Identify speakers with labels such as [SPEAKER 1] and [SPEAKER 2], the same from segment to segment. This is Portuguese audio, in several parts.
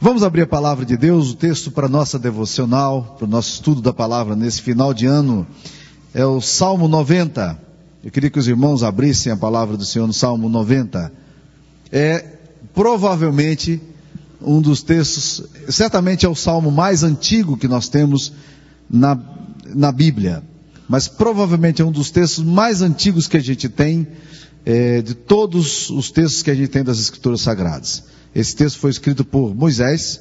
[SPEAKER 1] Vamos abrir a palavra de Deus, o texto para nossa devocional, para o nosso estudo da palavra nesse final de ano, é o Salmo 90. Eu queria que os irmãos abrissem a palavra do Senhor no Salmo 90. É provavelmente um dos textos, certamente é o salmo mais antigo que nós temos na, na Bíblia, mas provavelmente é um dos textos mais antigos que a gente tem, é, de todos os textos que a gente tem das Escrituras Sagradas. Esse texto foi escrito por Moisés,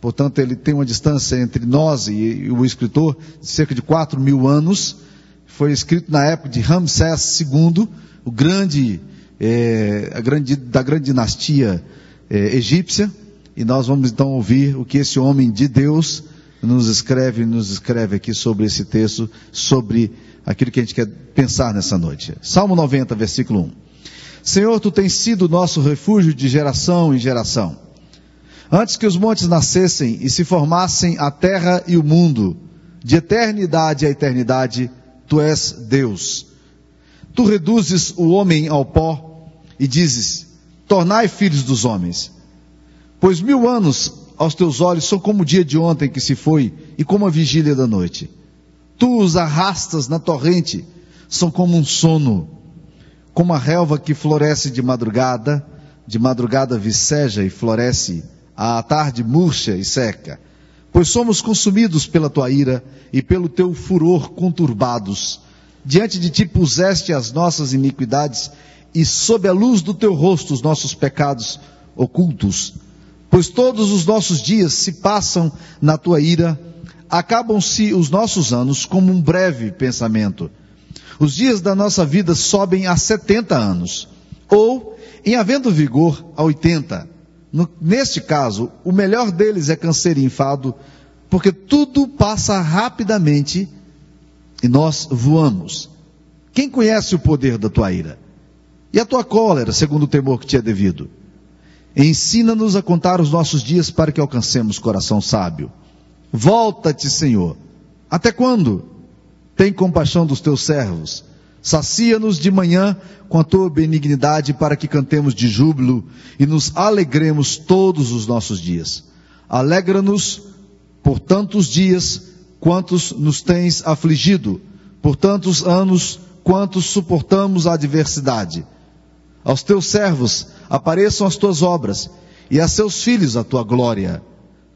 [SPEAKER 1] portanto ele tem uma distância entre nós e, o escritor de cerca de 4 mil anos. Foi escrito na época de Ramsés II, o grande, é, grande da grande dinastia é, egípcia. E nós vamos então ouvir o que esse homem de Deus nos escreve, nos escreve aqui sobre esse texto, sobre aquilo que a gente quer pensar nessa noite. Salmo 90, versículo 1. Senhor, tu tens sido nosso refúgio de geração em geração. Antes que os montes nascessem e se formassem a terra e o mundo, de eternidade a eternidade, tu és Deus. Tu reduzes o homem ao pó e dizes: Tornai filhos dos homens. Pois mil anos aos teus olhos são como o dia de ontem que se foi e como a vigília da noite. Tu os arrastas na torrente, são como um sono como a relva que floresce de madrugada, de madrugada viceja e floresce, à tarde murcha e seca. Pois somos consumidos pela tua ira e pelo teu furor conturbados. Diante de ti puseste as nossas iniquidades e sob a luz do teu rosto os nossos pecados ocultos. Pois todos os nossos dias se passam na tua ira, acabam-se os nossos anos como um breve pensamento. Os dias da nossa vida sobem a 70 anos, ou, em havendo vigor, a 80. No, neste caso, o melhor deles é câncer e enfado, porque tudo passa rapidamente e nós voamos. Quem conhece o poder da tua ira? E a tua cólera, segundo o temor que te é devido? Ensina-nos a contar os nossos dias para que alcancemos coração sábio. Volta-te, Senhor. Até quando? Tem compaixão dos teus servos. Sacia-nos de manhã com a tua benignidade para que cantemos de júbilo e nos alegremos todos os nossos dias. Alegra-nos por tantos dias quantos nos tens afligido, por tantos anos quantos suportamos a adversidade. Aos teus servos apareçam as tuas obras e a seus filhos a tua glória.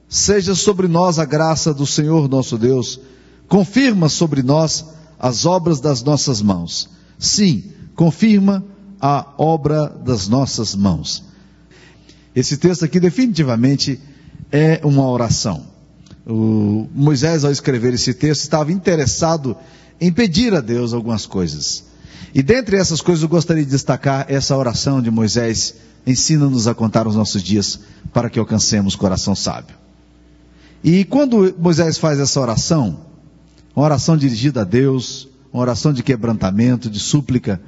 [SPEAKER 1] Seja sobre nós a graça do Senhor nosso Deus confirma sobre nós as obras das nossas mãos. Sim, confirma a obra das nossas mãos. Esse texto aqui definitivamente é uma oração. O Moisés, ao escrever esse texto, estava interessado em pedir a Deus algumas coisas. E dentre essas coisas eu gostaria de destacar essa oração de Moisés, ensina-nos a contar os nossos dias para que alcancemos coração sábio. E quando Moisés faz essa oração, uma oração dirigida a Deus, uma oração de quebrantamento, de súplica.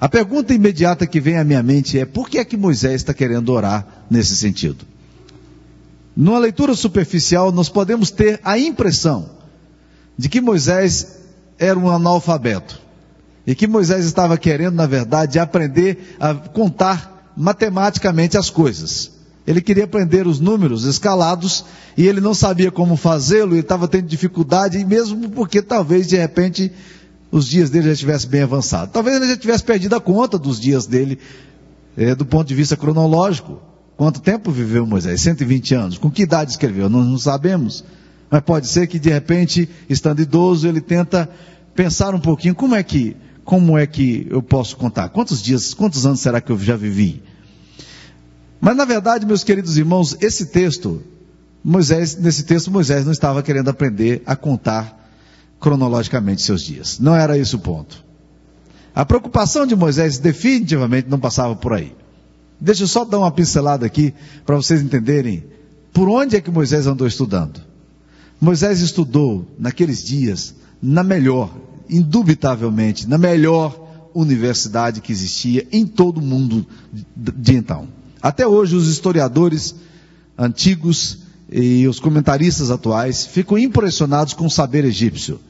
[SPEAKER 1] A pergunta imediata que vem à minha mente é: por que é que Moisés está querendo orar nesse sentido? Numa leitura superficial, nós podemos ter a impressão de que Moisés era um analfabeto e que Moisés estava querendo, na verdade, aprender a contar matematicamente as coisas. Ele queria aprender os números escalados e ele não sabia como fazê-lo e estava tendo dificuldade, e mesmo porque talvez de repente os dias dele já estivessem bem avançados. Talvez ele já tivesse perdido a conta dos dias dele é, do ponto de vista cronológico. Quanto tempo viveu Moisés? 120 anos. Com que idade escreveu? Nós não sabemos. Mas pode ser que de repente, estando idoso, ele tenta pensar um pouquinho como é que, como é que eu posso contar? Quantos dias, quantos anos será que eu já vivi? Mas na verdade, meus queridos irmãos, esse texto, Moisés, nesse texto, Moisés não estava querendo aprender a contar cronologicamente seus dias. Não era esse o ponto. A preocupação de Moisés definitivamente não passava por aí. Deixa eu só dar uma pincelada aqui para vocês entenderem por onde é que Moisés andou estudando. Moisés estudou naqueles dias na melhor, indubitavelmente, na melhor universidade que existia em todo o mundo de então. Até hoje, os historiadores antigos e os comentaristas atuais ficam impressionados com o saber egípcio.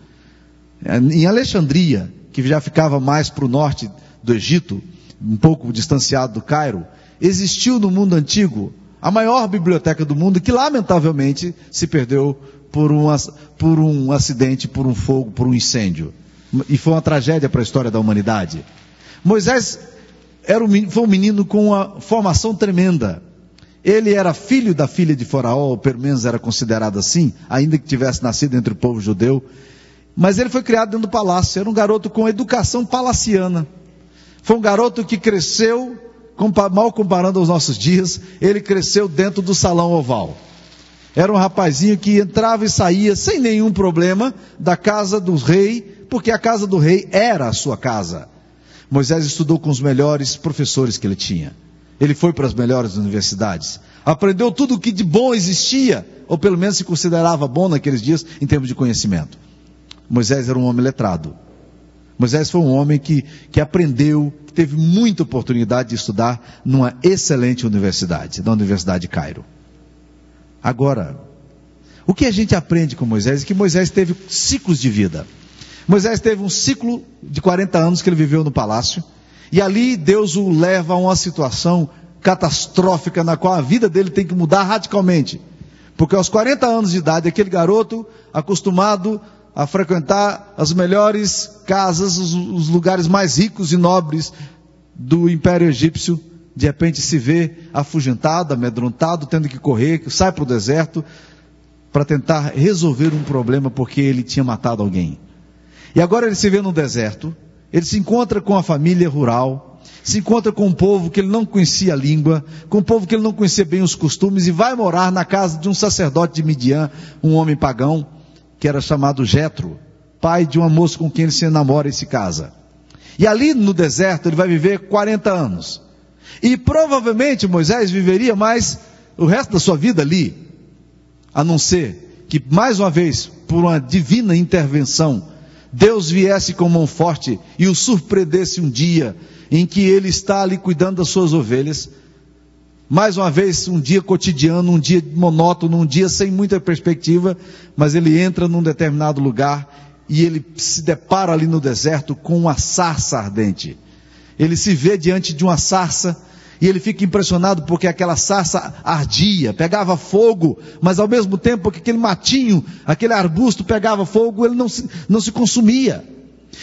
[SPEAKER 1] Em Alexandria, que já ficava mais para o norte do Egito, um pouco distanciado do Cairo, existiu no mundo antigo a maior biblioteca do mundo, que lamentavelmente se perdeu por um, por um acidente, por um fogo, por um incêndio. E foi uma tragédia para a história da humanidade. Moisés era um, foi um menino com uma formação tremenda. Ele era filho da filha de Faraó, ou pelo menos era considerado assim, ainda que tivesse nascido entre o povo judeu. Mas ele foi criado dentro do palácio. Era um garoto com educação palaciana. Foi um garoto que cresceu, mal comparando aos nossos dias, ele cresceu dentro do salão oval. Era um rapazinho que entrava e saía sem nenhum problema da casa do rei, porque a casa do rei era a sua casa. Moisés estudou com os melhores professores que ele tinha. Ele foi para as melhores universidades. Aprendeu tudo o que de bom existia, ou pelo menos se considerava bom naqueles dias em termos de conhecimento. Moisés era um homem letrado. Moisés foi um homem que, que aprendeu, que teve muita oportunidade de estudar numa excelente universidade, na Universidade de Cairo. Agora, o que a gente aprende com Moisés é que Moisés teve ciclos de vida. Moisés teve um ciclo de 40 anos que ele viveu no palácio, e ali Deus o leva a uma situação catastrófica na qual a vida dele tem que mudar radicalmente. Porque aos 40 anos de idade, aquele garoto acostumado a frequentar as melhores casas, os, os lugares mais ricos e nobres do Império Egípcio, de repente se vê afugentado, amedrontado, tendo que correr, sai para o deserto para tentar resolver um problema porque ele tinha matado alguém. E agora ele se vê no deserto, ele se encontra com a família rural, se encontra com um povo que ele não conhecia a língua, com um povo que ele não conhecia bem os costumes, e vai morar na casa de um sacerdote de Midian, um homem pagão, que era chamado Jetro, pai de uma moça com quem ele se enamora e se casa. E ali no deserto ele vai viver 40 anos. E provavelmente Moisés viveria mais o resto da sua vida ali, a não ser que mais uma vez, por uma divina intervenção, Deus viesse com mão forte e o surpreendesse um dia em que ele está ali cuidando das suas ovelhas. Mais uma vez, um dia cotidiano, um dia monótono, um dia sem muita perspectiva, mas ele entra num determinado lugar e ele se depara ali no deserto com uma sarça ardente. Ele se vê diante de uma sarça e ele fica impressionado porque aquela sarça ardia, pegava fogo, mas ao mesmo tempo que aquele matinho, aquele arbusto pegava fogo, ele não se, não se consumia.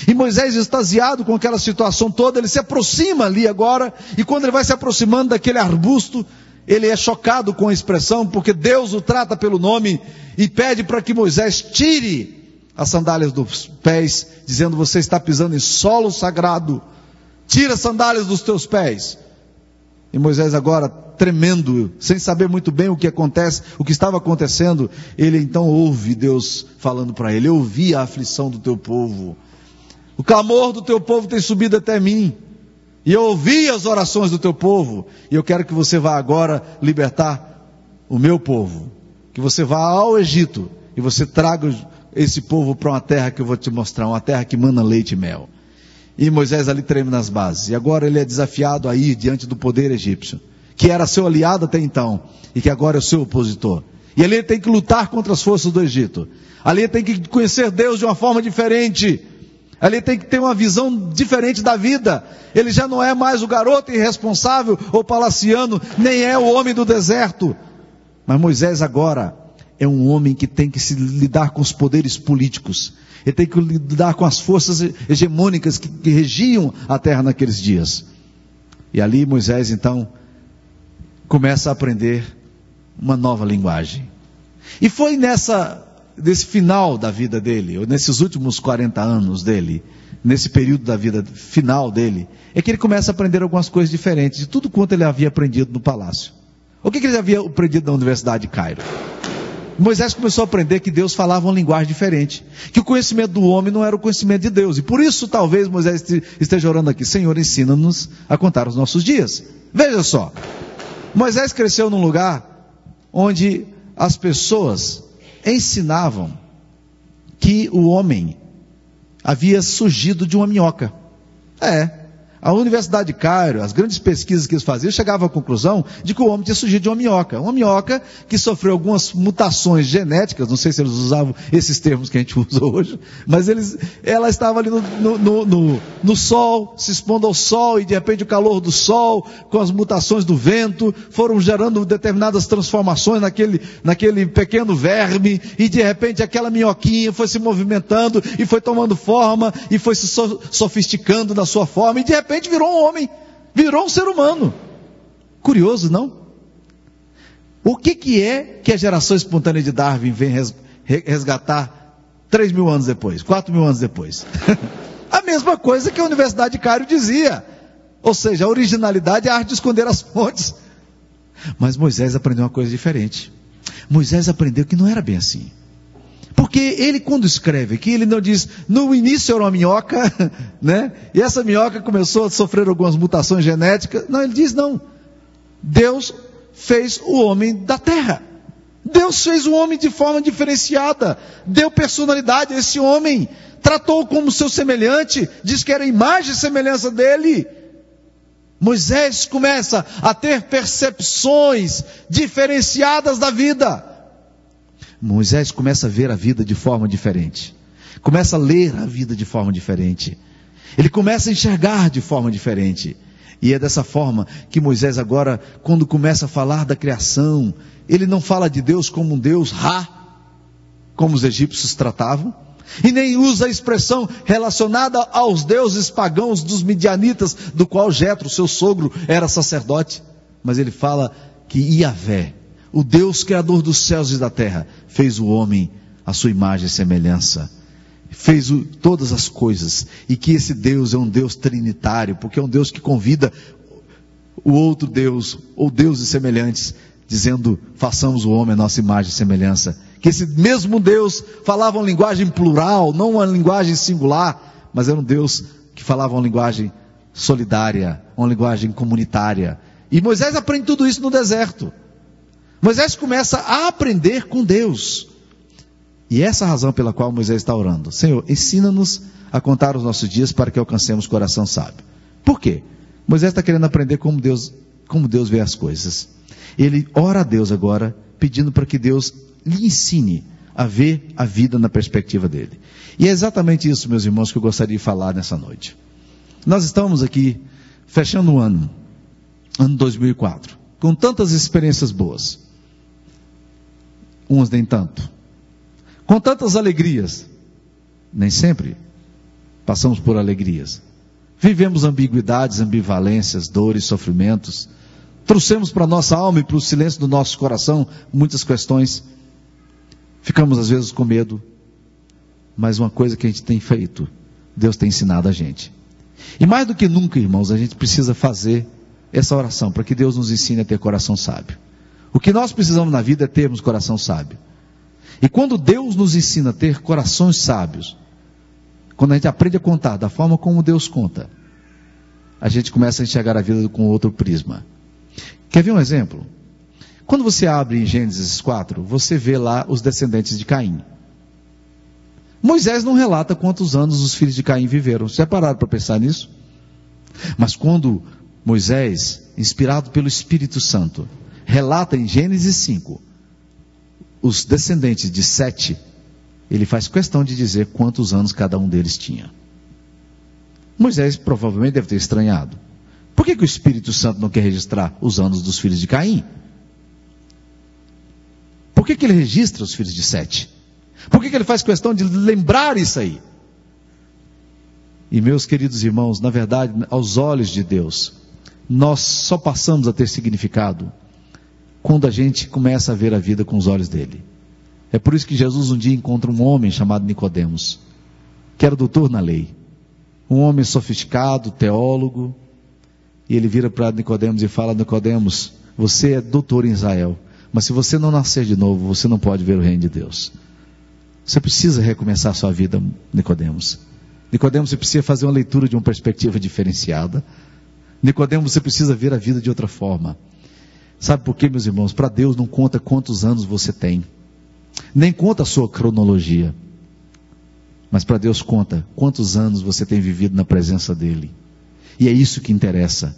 [SPEAKER 1] E Moisés, extasiado com aquela situação toda, ele se aproxima ali agora, e quando ele vai se aproximando daquele arbusto, ele é chocado com a expressão, porque Deus o trata pelo nome e pede para que Moisés tire as sandálias dos pés, dizendo: Você está pisando em solo sagrado, tira as sandálias dos teus pés. E Moisés agora tremendo, sem saber muito bem o que acontece, o que estava acontecendo, ele então ouve Deus falando para ele: Eu ouvi a aflição do teu povo. O clamor do teu povo tem subido até mim. E eu ouvi as orações do teu povo. E eu quero que você vá agora libertar o meu povo. Que você vá ao Egito e você traga esse povo para uma terra que eu vou te mostrar, uma terra que mana leite e mel. E Moisés ali treme nas bases. E agora ele é desafiado a ir diante do poder egípcio, que era seu aliado até então, e que agora é seu opositor. E ali ele tem que lutar contra as forças do Egito. Ali ele tem que conhecer Deus de uma forma diferente. Ali tem que ter uma visão diferente da vida. Ele já não é mais o garoto irresponsável ou palaciano, nem é o homem do deserto. Mas Moisés agora é um homem que tem que se lidar com os poderes políticos. Ele tem que lidar com as forças hegemônicas que, que regiam a terra naqueles dias. E ali Moisés então começa a aprender uma nova linguagem. E foi nessa desse final da vida dele, ou nesses últimos 40 anos dele, nesse período da vida final dele, é que ele começa a aprender algumas coisas diferentes de tudo quanto ele havia aprendido no palácio. O que, que ele havia aprendido na Universidade de Cairo? Moisés começou a aprender que Deus falava uma linguagem diferente, que o conhecimento do homem não era o conhecimento de Deus, e por isso talvez Moisés esteja orando aqui, Senhor, ensina-nos a contar os nossos dias. Veja só, Moisés cresceu num lugar onde as pessoas ensinavam que o homem havia surgido de uma minhoca. É. A Universidade de Cairo, as grandes pesquisas que eles faziam, chegavam à conclusão de que o homem tinha surgido de uma minhoca. Uma minhoca que sofreu algumas mutações genéticas, não sei se eles usavam esses termos que a gente usa hoje, mas eles, ela estava ali no, no, no, no, sol, se expondo ao sol, e de repente o calor do sol, com as mutações do vento, foram gerando determinadas transformações naquele, naquele pequeno verme, e de repente aquela minhoquinha foi se movimentando, e foi tomando forma, e foi se sofisticando na sua forma, e de repente repente virou um homem, virou um ser humano. Curioso, não? O que, que é que a geração espontânea de Darwin vem resgatar três mil anos depois, quatro mil anos depois? a mesma coisa que a Universidade de Cairo dizia. Ou seja, a originalidade é a arte de esconder as fontes. Mas Moisés aprendeu uma coisa diferente. Moisés aprendeu que não era bem assim. Porque ele, quando escreve aqui, ele não diz, no início era uma minhoca, né? E essa minhoca começou a sofrer algumas mutações genéticas. Não, ele diz não. Deus fez o homem da terra. Deus fez o homem de forma diferenciada, deu personalidade a esse homem, tratou como seu semelhante, diz que era imagem e semelhança dele. Moisés começa a ter percepções diferenciadas da vida. Moisés começa a ver a vida de forma diferente. Começa a ler a vida de forma diferente. Ele começa a enxergar de forma diferente. E é dessa forma que Moisés agora, quando começa a falar da criação, ele não fala de Deus como um Deus Ra, como os egípcios tratavam, e nem usa a expressão relacionada aos deuses pagãos dos midianitas, do qual Jetro, seu sogro, era sacerdote, mas ele fala que Iavé, o Deus criador dos céus e da terra, fez o homem à sua imagem e semelhança. Fez o, todas as coisas. E que esse Deus é um Deus trinitário, porque é um Deus que convida o outro Deus, ou deuses semelhantes, dizendo: façamos o homem à nossa imagem e semelhança. Que esse mesmo Deus falava uma linguagem plural, não uma linguagem singular, mas era um Deus que falava uma linguagem solidária, uma linguagem comunitária. E Moisés aprende tudo isso no deserto. Moisés começa a aprender com Deus. E essa é a razão pela qual Moisés está orando. Senhor, ensina-nos a contar os nossos dias para que alcancemos coração sábio. Por quê? Moisés está querendo aprender como Deus, como Deus vê as coisas. Ele ora a Deus agora, pedindo para que Deus lhe ensine a ver a vida na perspectiva dele. E é exatamente isso, meus irmãos, que eu gostaria de falar nessa noite. Nós estamos aqui fechando o ano, ano 2004, com tantas experiências boas uns nem tanto. Com tantas alegrias, nem sempre passamos por alegrias. Vivemos ambiguidades, ambivalências, dores, sofrimentos. Trouxemos para a nossa alma e para o silêncio do nosso coração muitas questões. Ficamos às vezes com medo. Mas uma coisa que a gente tem feito, Deus tem ensinado a gente. E mais do que nunca, irmãos, a gente precisa fazer essa oração para que Deus nos ensine a ter coração sábio. O que nós precisamos na vida é termos coração sábio. E quando Deus nos ensina a ter corações sábios, quando a gente aprende a contar da forma como Deus conta, a gente começa a enxergar a vida com outro prisma. Quer ver um exemplo? Quando você abre em Gênesis 4, você vê lá os descendentes de Caim. Moisés não relata quantos anos os filhos de Caim viveram. Você é parado para pensar nisso? Mas quando Moisés, inspirado pelo Espírito Santo, relata em Gênesis 5 os descendentes de Sete, ele faz questão de dizer quantos anos cada um deles tinha. Moisés provavelmente deve ter estranhado. Por que, que o Espírito Santo não quer registrar os anos dos filhos de Caim? Por que, que ele registra os filhos de Sete? Por que, que ele faz questão de lembrar isso aí? E meus queridos irmãos, na verdade, aos olhos de Deus, nós só passamos a ter significado quando a gente começa a ver a vida com os olhos dele. É por isso que Jesus um dia encontra um homem chamado Nicodemos, que era doutor na lei. Um homem sofisticado, teólogo, e ele vira para Nicodemos e fala: Nicodemos, você é doutor em Israel, mas se você não nascer de novo, você não pode ver o reino de Deus. Você precisa recomeçar a sua vida, Nicodemos. Nicodemos, você precisa fazer uma leitura de uma perspectiva diferenciada. Nicodemos, você precisa ver a vida de outra forma. Sabe por quê, meus irmãos? Para Deus não conta quantos anos você tem, nem conta a sua cronologia, mas para Deus conta quantos anos você tem vivido na presença dEle. E é isso que interessa.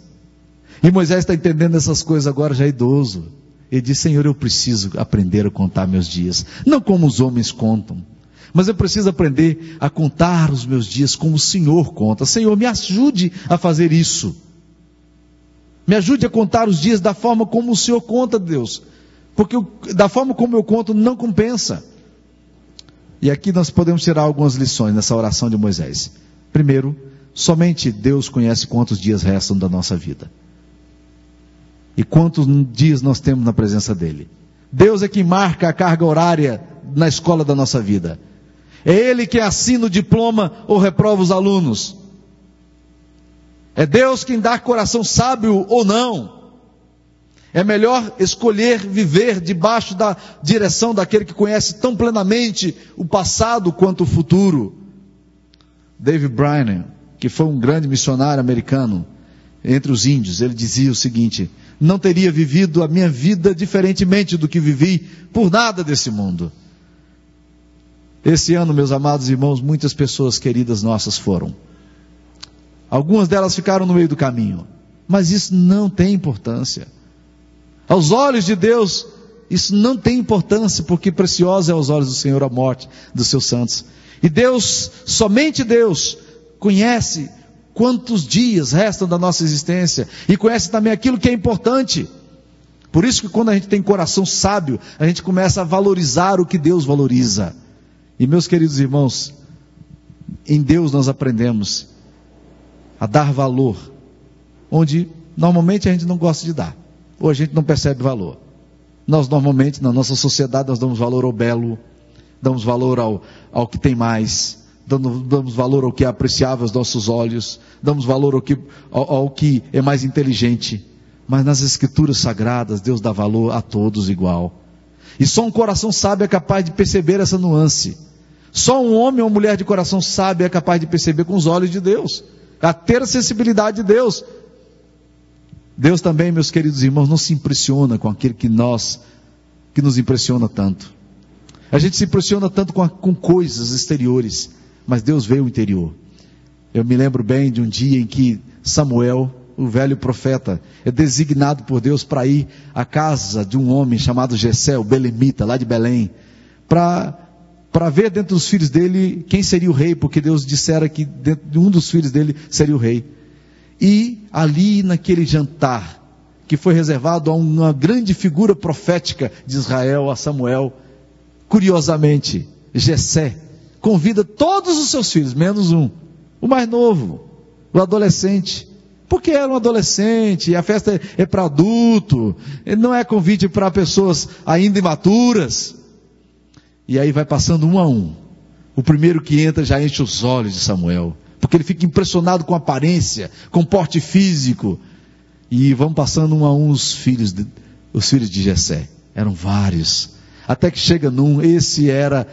[SPEAKER 1] E Moisés está entendendo essas coisas agora, já é idoso. Ele diz: Senhor, eu preciso aprender a contar meus dias. Não como os homens contam, mas eu preciso aprender a contar os meus dias como o Senhor conta. Senhor, me ajude a fazer isso. Me ajude a contar os dias da forma como o Senhor conta, Deus. Porque da forma como eu conto não compensa. E aqui nós podemos tirar algumas lições nessa oração de Moisés. Primeiro, somente Deus conhece quantos dias restam da nossa vida. E quantos dias nós temos na presença dEle. Deus é quem marca a carga horária na escola da nossa vida. É Ele que assina o diploma ou reprova os alunos. É Deus quem dá coração sábio ou não. É melhor escolher viver debaixo da direção daquele que conhece tão plenamente o passado quanto o futuro. David Bryan, que foi um grande missionário americano entre os índios, ele dizia o seguinte: Não teria vivido a minha vida diferentemente do que vivi por nada desse mundo. Esse ano, meus amados irmãos, muitas pessoas queridas nossas foram. Algumas delas ficaram no meio do caminho, mas isso não tem importância. Aos olhos de Deus, isso não tem importância, porque preciosa é aos olhos do Senhor a morte dos seus santos. E Deus, somente Deus, conhece quantos dias restam da nossa existência e conhece também aquilo que é importante. Por isso que quando a gente tem coração sábio, a gente começa a valorizar o que Deus valoriza. E meus queridos irmãos, em Deus nós aprendemos a dar valor onde normalmente a gente não gosta de dar ou a gente não percebe valor. Nós normalmente, na nossa sociedade, nós damos valor ao belo, damos valor ao, ao que tem mais, damos, damos valor ao que é apreciável aos nossos olhos, damos valor ao que, ao, ao que é mais inteligente. Mas nas escrituras sagradas, Deus dá valor a todos igual. E só um coração sábio é capaz de perceber essa nuance. Só um homem ou mulher de coração sábio é capaz de perceber com os olhos de Deus, a ter a sensibilidade de Deus. Deus também, meus queridos irmãos, não se impressiona com aquele que nós, que nos impressiona tanto. A gente se impressiona tanto com, a, com coisas exteriores, mas Deus vê o interior. Eu me lembro bem de um dia em que Samuel, o velho profeta, é designado por Deus para ir à casa de um homem chamado Jessé, o Belemita, lá de Belém, para para ver dentro dos filhos dele quem seria o rei, porque Deus dissera que dentro de um dos filhos dele seria o rei. E ali naquele jantar, que foi reservado a uma grande figura profética de Israel, a Samuel, curiosamente, Jessé, convida todos os seus filhos, menos um, o mais novo, o adolescente, porque era um adolescente, a festa é para adulto, não é convite para pessoas ainda imaturas. E aí vai passando um a um. O primeiro que entra já enche os olhos de Samuel porque ele fica impressionado com a aparência, com o porte físico. E vão passando um a um os filhos de, os filhos de Jessé. Eram vários. Até que chega num, esse era,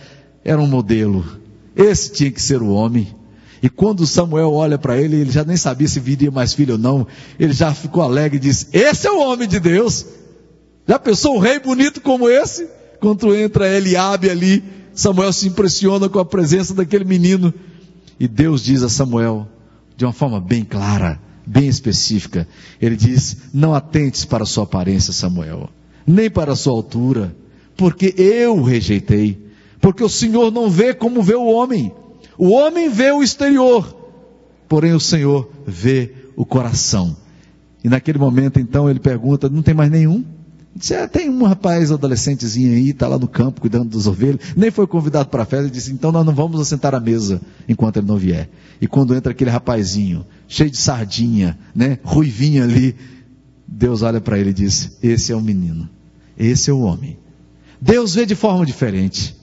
[SPEAKER 1] era um modelo. Esse tinha que ser o homem. E quando Samuel olha para ele, ele já nem sabia se viria mais filho ou não. Ele já ficou alegre e disse: Esse é o homem de Deus. Já pensou um rei bonito como esse? Quando entra Eliabe ali, Samuel se impressiona com a presença daquele menino. E Deus diz a Samuel, de uma forma bem clara, bem específica, ele diz: Não atentes para a sua aparência, Samuel, nem para a sua altura, porque eu o rejeitei. Porque o Senhor não vê como vê o homem. O homem vê o exterior, porém o Senhor vê o coração. E naquele momento, então, ele pergunta: Não tem mais nenhum? Disse, ah, tem um rapaz adolescentezinho aí, está lá no campo cuidando das ovelhas, nem foi convidado para a festa, e disse, então nós não vamos assentar à mesa enquanto ele não vier. E quando entra aquele rapazinho, cheio de sardinha, né, ruivinho ali, Deus olha para ele e diz, esse é o menino, esse é o homem. Deus vê de forma diferente.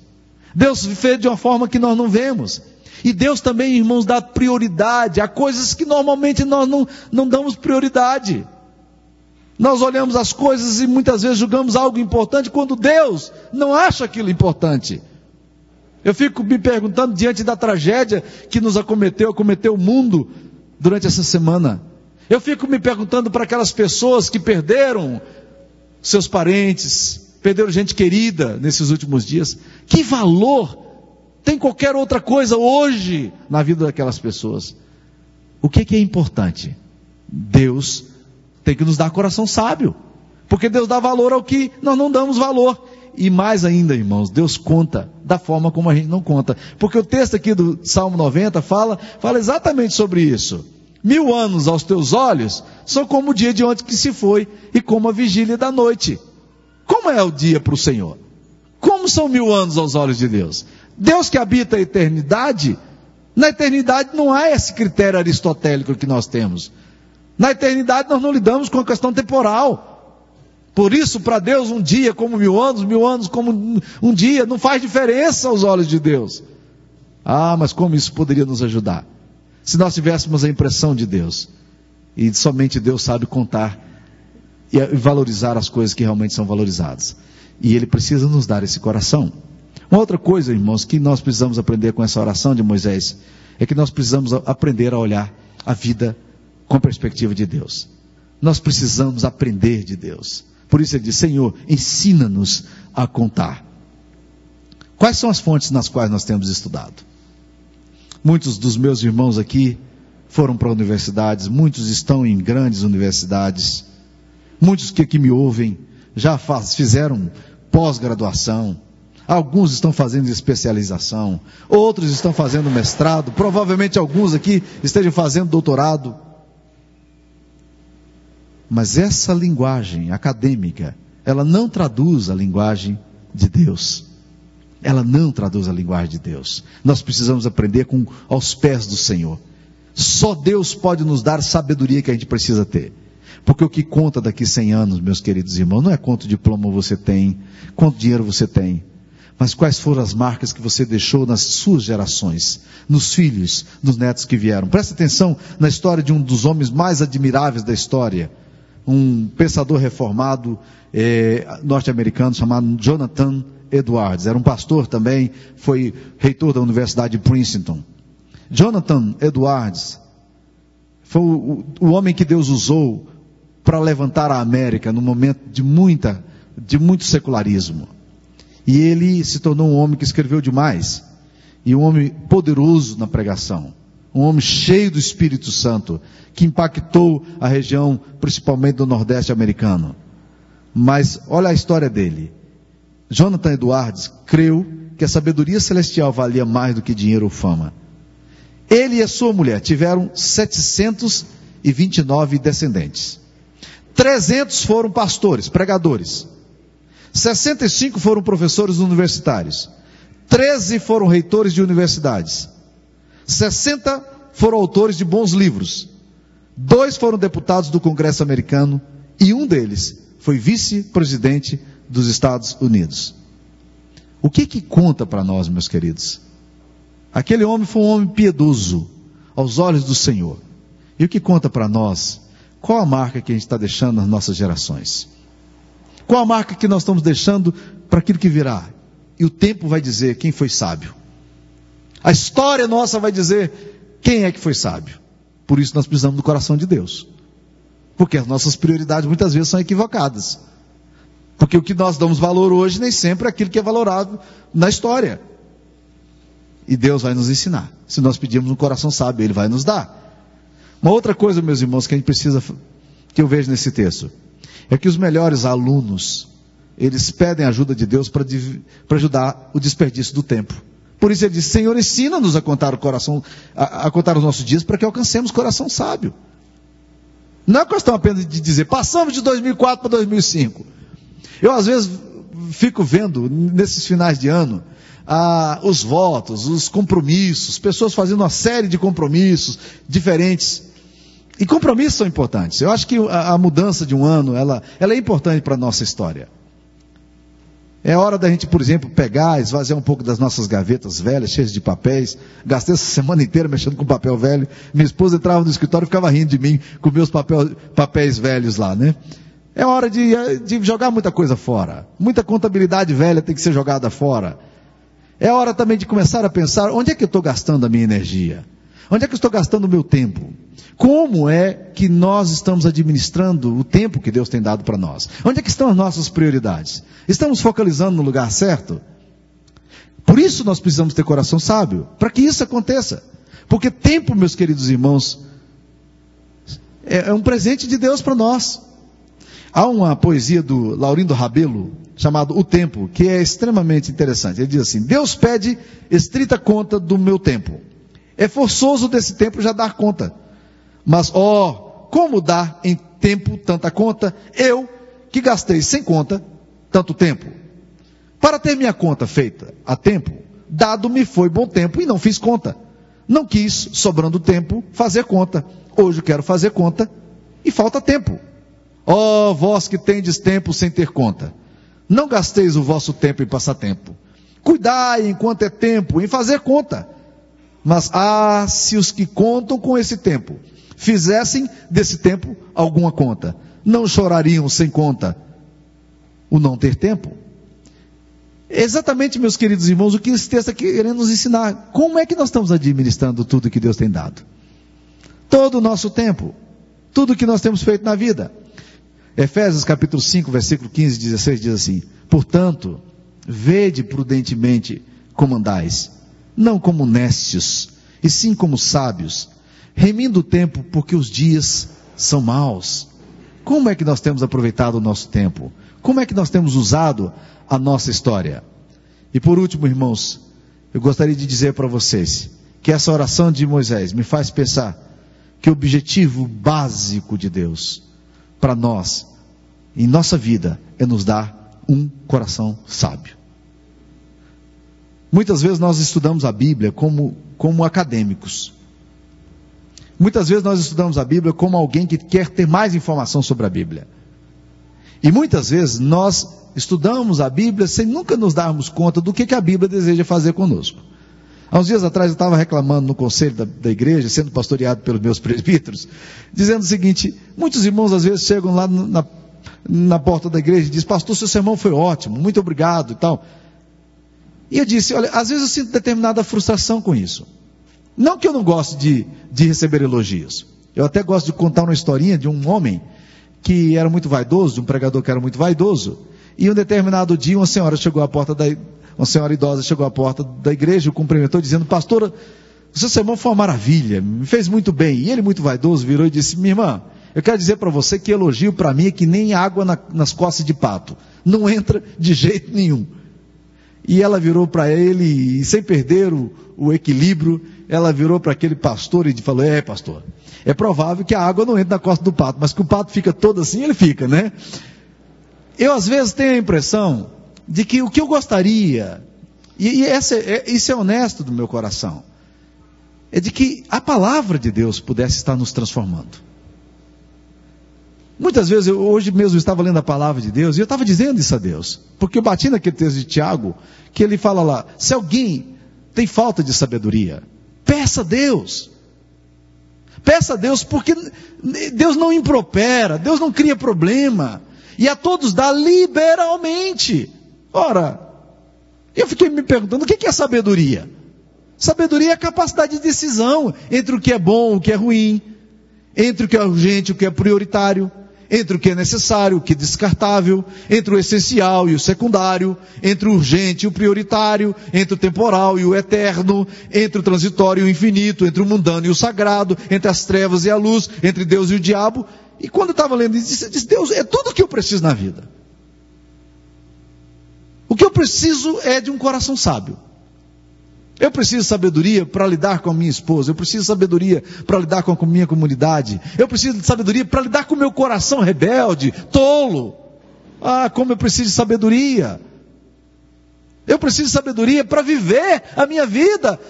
[SPEAKER 1] Deus vê de uma forma que nós não vemos. E Deus também, irmãos, dá prioridade a coisas que normalmente nós não, não damos prioridade. Nós olhamos as coisas e muitas vezes julgamos algo importante quando Deus não acha aquilo importante. Eu fico me perguntando diante da tragédia que nos acometeu, acometeu o mundo durante essa semana. Eu fico me perguntando para aquelas pessoas que perderam seus parentes, perderam gente querida nesses últimos dias. Que valor tem qualquer outra coisa hoje na vida daquelas pessoas? O que, que é importante? Deus tem que nos dar coração sábio. Porque Deus dá valor ao que nós não damos valor. E mais ainda, irmãos, Deus conta da forma como a gente não conta. Porque o texto aqui do Salmo 90 fala, fala exatamente sobre isso. Mil anos aos teus olhos são como o dia de ontem que se foi e como a vigília da noite. Como é o dia para o Senhor? Como são mil anos aos olhos de Deus? Deus que habita a eternidade, na eternidade não há esse critério aristotélico que nós temos. Na eternidade nós não lidamos com a questão temporal. Por isso, para Deus, um dia como mil anos, mil anos como um dia, não faz diferença aos olhos de Deus. Ah, mas como isso poderia nos ajudar? Se nós tivéssemos a impressão de Deus, e somente Deus sabe contar e valorizar as coisas que realmente são valorizadas. E Ele precisa nos dar esse coração. Uma outra coisa, irmãos, que nós precisamos aprender com essa oração de Moisés, é que nós precisamos aprender a olhar a vida com perspectiva de Deus. Nós precisamos aprender de Deus. Por isso ele diz: Senhor, ensina-nos a contar. Quais são as fontes nas quais nós temos estudado? Muitos dos meus irmãos aqui foram para universidades, muitos estão em grandes universidades, muitos que aqui me ouvem já faz, fizeram pós-graduação, alguns estão fazendo especialização, outros estão fazendo mestrado, provavelmente alguns aqui estejam fazendo doutorado. Mas essa linguagem acadêmica, ela não traduz a linguagem de Deus. Ela não traduz a linguagem de Deus. Nós precisamos aprender com aos pés do Senhor. Só Deus pode nos dar sabedoria que a gente precisa ter. Porque o que conta daqui 100 anos, meus queridos irmãos, não é quanto diploma você tem, quanto dinheiro você tem, mas quais foram as marcas que você deixou nas suas gerações, nos filhos, nos netos que vieram. Presta atenção na história de um dos homens mais admiráveis da história, um pensador reformado eh, norte-americano chamado Jonathan Edwards. Era um pastor também, foi reitor da Universidade de Princeton. Jonathan Edwards foi o, o homem que Deus usou para levantar a América num momento de muita, de muito secularismo. E ele se tornou um homem que escreveu demais. E um homem poderoso na pregação um homem cheio do Espírito Santo, que impactou a região, principalmente do Nordeste americano. Mas olha a história dele. Jonathan Edwards creu que a sabedoria celestial valia mais do que dinheiro ou fama. Ele e a sua mulher tiveram 729 descendentes. 300 foram pastores, pregadores. 65 foram professores universitários. 13 foram reitores de universidades. 60 foram autores de bons livros. Dois foram deputados do Congresso americano e um deles foi vice-presidente dos Estados Unidos. O que que conta para nós, meus queridos? Aquele homem foi um homem piedoso aos olhos do Senhor. E o que conta para nós? Qual a marca que a gente está deixando nas nossas gerações? Qual a marca que nós estamos deixando para aquilo que virá? E o tempo vai dizer quem foi sábio. A história nossa vai dizer quem é que foi sábio. Por isso nós precisamos do coração de Deus. Porque as nossas prioridades muitas vezes são equivocadas. Porque o que nós damos valor hoje nem sempre é aquilo que é valorado na história. E Deus vai nos ensinar. Se nós pedirmos um coração sábio, Ele vai nos dar. Uma outra coisa, meus irmãos, que a gente precisa, que eu vejo nesse texto, é que os melhores alunos, eles pedem ajuda de Deus para ajudar o desperdício do tempo. Por isso ele diz: Senhor, ensina-nos a contar o coração, a, a contar os nossos dias para que alcancemos coração sábio. Não é questão apenas de dizer, passamos de 2004 para 2005. Eu às vezes fico vendo nesses finais de ano ah, os votos, os compromissos, pessoas fazendo uma série de compromissos diferentes. E compromissos são importantes. Eu acho que a, a mudança de um ano, ela, ela é importante para a nossa história. É hora da gente, por exemplo, pegar, esvaziar um pouco das nossas gavetas velhas, cheias de papéis. Gastei essa semana inteira mexendo com papel velho. Minha esposa entrava no escritório e ficava rindo de mim com meus papel, papéis velhos lá, né? É hora de, de jogar muita coisa fora. Muita contabilidade velha tem que ser jogada fora. É hora também de começar a pensar onde é que eu estou gastando a minha energia? Onde é que eu estou gastando o meu tempo? Como é que nós estamos administrando o tempo que Deus tem dado para nós? Onde é que estão as nossas prioridades? Estamos focalizando no lugar certo? Por isso nós precisamos ter coração sábio, para que isso aconteça. Porque tempo, meus queridos irmãos, é, é um presente de Deus para nós. Há uma poesia do Laurindo Rabelo, chamado O Tempo, que é extremamente interessante. Ele diz assim: Deus pede estrita conta do meu tempo. É forçoso desse tempo já dar conta. Mas, ó, oh, como dar em tempo tanta conta? Eu, que gastei sem conta, tanto tempo. Para ter minha conta feita a tempo, dado-me foi bom tempo e não fiz conta. Não quis, sobrando tempo, fazer conta. Hoje quero fazer conta e falta tempo. Ó oh, vós que tendes tempo sem ter conta, não gasteis o vosso tempo em passatempo. Cuidai enquanto é tempo em fazer conta. Mas ah, se os que contam com esse tempo fizessem desse tempo alguma conta, não chorariam sem conta o não ter tempo? Exatamente, meus queridos irmãos, o que esse texto está querendo nos ensinar. Como é que nós estamos administrando tudo que Deus tem dado? Todo o nosso tempo, tudo que nós temos feito na vida. Efésios capítulo 5, versículo 15 e 16 diz assim: Portanto, vede prudentemente como andais, não como néscios, e sim como sábios, remindo o tempo, porque os dias são maus. Como é que nós temos aproveitado o nosso tempo? Como é que nós temos usado a nossa história? E por último, irmãos, eu gostaria de dizer para vocês que essa oração de Moisés me faz pensar que o objetivo básico de Deus para nós, em nossa vida, é nos dar um coração sábio. Muitas vezes nós estudamos a Bíblia como, como acadêmicos. Muitas vezes nós estudamos a Bíblia como alguém que quer ter mais informação sobre a Bíblia. E muitas vezes nós estudamos a Bíblia sem nunca nos darmos conta do que, que a Bíblia deseja fazer conosco. Há uns dias atrás eu estava reclamando no conselho da, da, igreja, sendo pastoreado pelos meus presbíteros, dizendo o seguinte: muitos irmãos às vezes chegam lá na, na porta da igreja e dizem, pastor, seu sermão foi ótimo, muito obrigado e tal. E eu disse, olha, às vezes eu sinto determinada frustração com isso. Não que eu não goste de, de receber elogios. Eu até gosto de contar uma historinha de um homem que era muito vaidoso, de um pregador que era muito vaidoso. E um determinado dia uma senhora chegou à porta da, uma senhora idosa chegou à porta da igreja, o cumprimentou, dizendo: Pastora, o seu sermão foi uma maravilha, me fez muito bem. E ele, muito vaidoso, virou e disse: Minha irmã, eu quero dizer para você que elogio para mim é que nem água na, nas costas de pato. Não entra de jeito nenhum. E ela virou para ele, e sem perder o, o equilíbrio, ela virou para aquele pastor e falou: É, pastor, é provável que a água não entre na costa do pato, mas que o pato fica todo assim, ele fica, né? Eu às vezes tenho a impressão de que o que eu gostaria, e, e essa, é, isso é honesto do meu coração, é de que a palavra de Deus pudesse estar nos transformando. Muitas vezes, eu, hoje mesmo eu estava lendo a palavra de Deus e eu estava dizendo isso a Deus, porque eu bati naquele texto de Tiago, que ele fala lá: se alguém tem falta de sabedoria, peça a Deus. Peça a Deus, porque Deus não impropera, Deus não cria problema, e a todos dá liberalmente. Ora, eu fiquei me perguntando: o que é sabedoria? Sabedoria é a capacidade de decisão entre o que é bom e o que é ruim, entre o que é urgente e o que é prioritário, entre o que é necessário o que é descartável, entre o essencial e o secundário, entre o urgente e o prioritário, entre o temporal e o eterno, entre o transitório e o infinito, entre o mundano e o sagrado, entre as trevas e a luz, entre Deus e o diabo. E quando eu estava lendo isso, eu disse, Deus, é tudo o que eu preciso na vida. O que eu preciso é de um coração sábio. Eu preciso de sabedoria para lidar com a minha esposa. Eu preciso de sabedoria para lidar com a minha comunidade. Eu preciso de sabedoria para lidar com o meu coração rebelde, tolo. Ah, como eu preciso de sabedoria. Eu preciso de sabedoria para viver a minha vida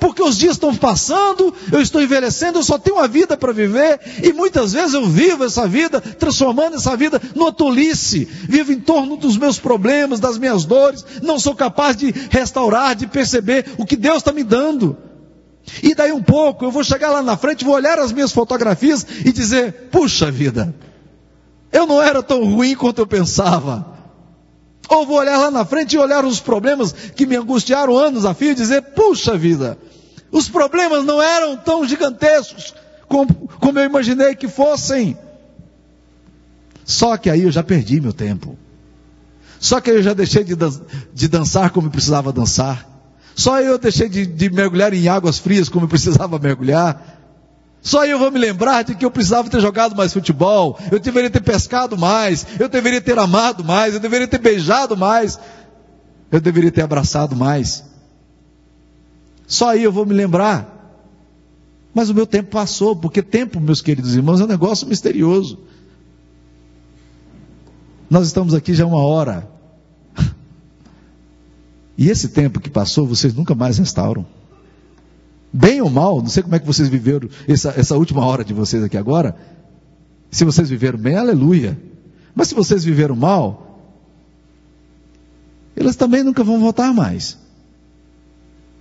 [SPEAKER 1] porque os dias estão passando, eu estou envelhecendo, eu só tenho uma vida para viver, e muitas vezes eu vivo essa vida, transformando essa vida numa tolice, vivo em torno dos meus problemas, das minhas dores, não sou capaz de restaurar, de perceber o que Deus está me dando. E daí um pouco, eu vou chegar lá na frente, vou olhar as minhas fotografias e dizer: puxa vida, eu não era tão ruim quanto eu pensava. Ou vou olhar lá na frente e olhar os problemas que me angustiaram anos a fio e dizer: puxa vida, os problemas não eram tão gigantescos como, como eu imaginei que fossem. Só que aí eu já perdi meu tempo. Só que aí eu já deixei de, dan de dançar como eu precisava dançar. Só eu deixei de, de mergulhar em águas frias como eu precisava mergulhar. Só eu vou me lembrar de que eu precisava ter jogado mais futebol, eu deveria ter pescado mais, eu deveria ter amado mais, eu deveria ter beijado mais, eu deveria ter abraçado mais. Só aí eu vou me lembrar. Mas o meu tempo passou, porque tempo, meus queridos irmãos, é um negócio misterioso. Nós estamos aqui já uma hora. E esse tempo que passou, vocês nunca mais restauram. Bem ou mal, não sei como é que vocês viveram essa, essa última hora de vocês aqui agora. Se vocês viveram bem, aleluia. Mas se vocês viveram mal, eles também nunca vão voltar mais.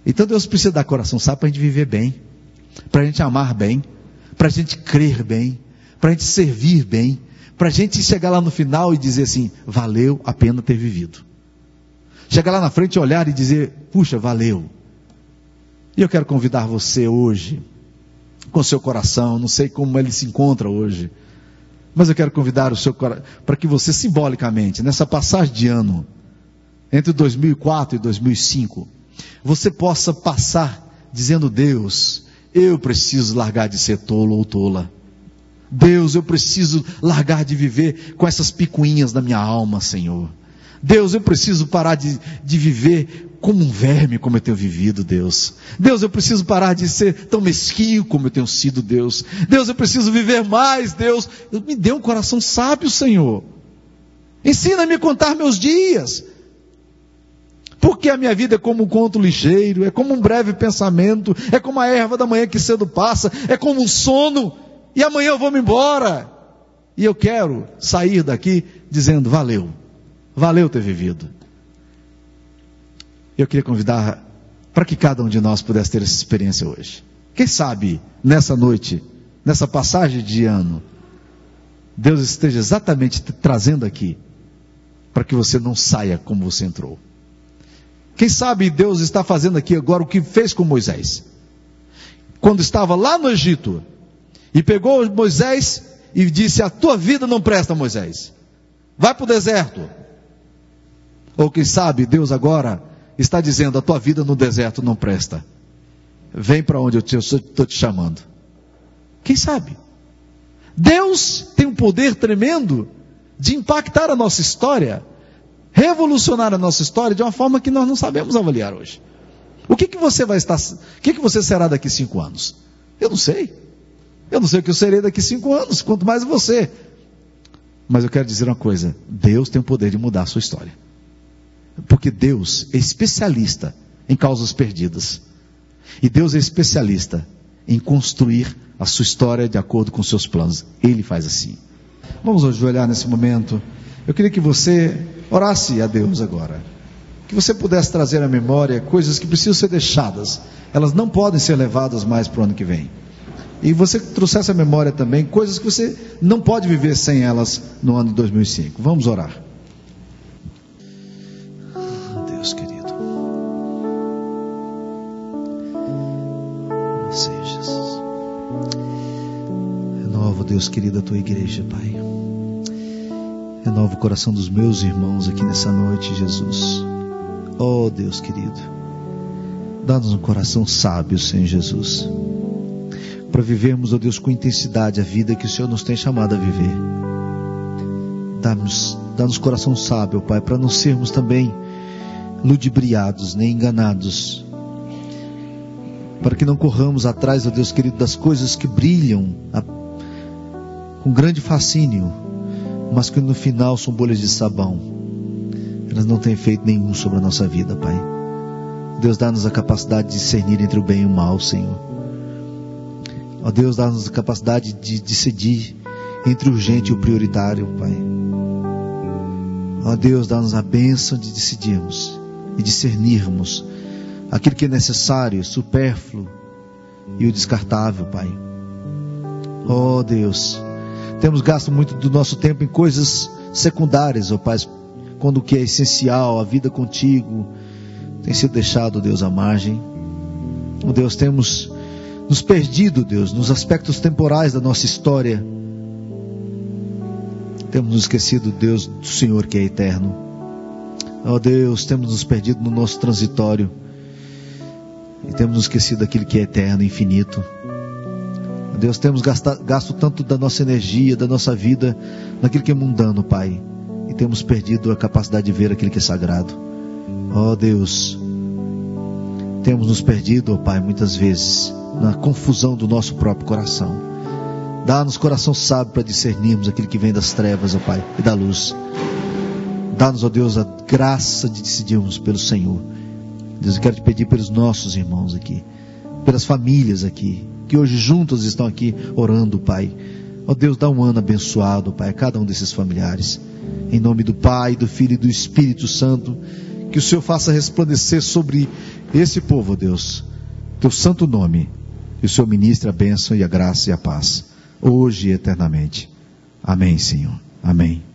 [SPEAKER 1] Então Deus precisa dar coração sábio para a gente viver bem, para a gente amar bem, para a gente crer bem, para a gente servir bem, para a gente chegar lá no final e dizer assim: valeu a pena ter vivido. Chegar lá na frente olhar e dizer: puxa, valeu. E eu quero convidar você hoje, com seu coração, não sei como ele se encontra hoje, mas eu quero convidar o seu coração, para que você simbolicamente, nessa passagem de ano, entre 2004 e 2005, você possa passar dizendo: Deus, eu preciso largar de ser tolo ou tola. Deus, eu preciso largar de viver com essas picuinhas da minha alma, Senhor. Deus, eu preciso parar de, de viver como um verme, como eu tenho vivido, Deus. Deus, eu preciso parar de ser tão mesquinho como eu tenho sido, Deus. Deus, eu preciso viver mais, Deus. Me dê um coração sábio, Senhor. Ensina-me a contar meus dias. Porque a minha vida é como um conto ligeiro, é como um breve pensamento, é como a erva da manhã que cedo passa, é como um sono, e amanhã eu vou me embora. E eu quero sair daqui dizendo: valeu, valeu ter vivido. Eu queria convidar para que cada um de nós pudesse ter essa experiência hoje. Quem sabe, nessa noite, nessa passagem de ano, Deus esteja exatamente trazendo aqui, para que você não saia como você entrou. Quem sabe Deus está fazendo aqui agora o que fez com Moisés. Quando estava lá no Egito, e pegou Moisés e disse: A tua vida não presta, Moisés. Vai para o deserto. Ou quem sabe Deus agora está dizendo: a tua vida no deserto não presta. Vem para onde eu estou te chamando. Quem sabe? Deus tem um poder tremendo de impactar a nossa história, revolucionar a nossa história de uma forma que nós não sabemos avaliar hoje. O que, que você vai estar, o que, que você será daqui cinco anos? Eu não sei. Eu não sei o que eu serei daqui cinco anos, quanto mais você. Mas eu quero dizer uma coisa: Deus tem o poder de mudar a sua história. Porque Deus é especialista em causas perdidas. E Deus é especialista em construir a sua história de acordo com seus planos. Ele faz assim. Vamos ajoelhar nesse momento. Eu queria que você orasse a Deus agora. Que você pudesse trazer à memória coisas que precisam ser deixadas. Elas não podem ser levadas mais para o ano que vem. E você trouxesse à memória também coisas que você não pode viver sem elas no ano de 2005. Vamos orar. Deus querido, a tua igreja, Pai. Renova o coração dos meus irmãos aqui nessa noite, Jesus. Oh, Deus querido. Dá-nos um coração sábio, Senhor Jesus. Para vivermos, ó oh Deus, com intensidade a vida que o Senhor nos tem chamado a viver. Dá-nos dá coração sábio, Pai, para não sermos também ludibriados nem enganados, para que não corramos atrás, ó Deus querido, das coisas que brilham com grande fascínio, mas que no final são bolhas de sabão. Elas não têm efeito nenhum sobre a nossa vida, Pai. Deus dá-nos a capacidade de discernir entre o bem e o mal, Senhor. Ó Deus, dá-nos a capacidade de decidir entre o urgente e o prioritário, Pai. Ó Deus, dá-nos a bênção de decidirmos e discernirmos aquilo que é necessário, supérfluo e o descartável, Pai. Oh Deus, temos gasto muito do nosso tempo em coisas secundárias, ó Pai, quando o que é essencial, a vida contigo, tem sido deixado, Deus, à margem. Oh Deus, temos nos perdido, Deus, nos aspectos temporais da nossa história. Temos nos esquecido, Deus, do Senhor que é eterno. Ó Deus, temos nos perdido no nosso transitório e temos nos esquecido daquilo que é eterno, infinito. Deus, temos gasto, gasto tanto da nossa energia, da nossa vida, naquilo que é mundano, Pai, e temos perdido a capacidade de ver aquilo que é sagrado. Ó oh, Deus, temos nos perdido, ó oh, Pai, muitas vezes, na confusão do nosso próprio coração. Dá-nos coração sábio para discernirmos aquilo que vem das trevas, ó Pai, e da luz. Dá-nos, ó Deus, a graça de decidirmos pelo Senhor. Deus, eu quero te pedir pelos nossos irmãos aqui, pelas famílias aqui, que hoje juntos estão aqui orando, Pai. Ó Deus, dá um ano abençoado, Pai, a cada um desses familiares. Em nome do Pai, do Filho e do Espírito Santo, que o Senhor faça resplandecer sobre esse povo, ó Deus, teu santo nome, e o Senhor ministre a bênção e a graça e a paz, hoje e eternamente. Amém, Senhor. Amém.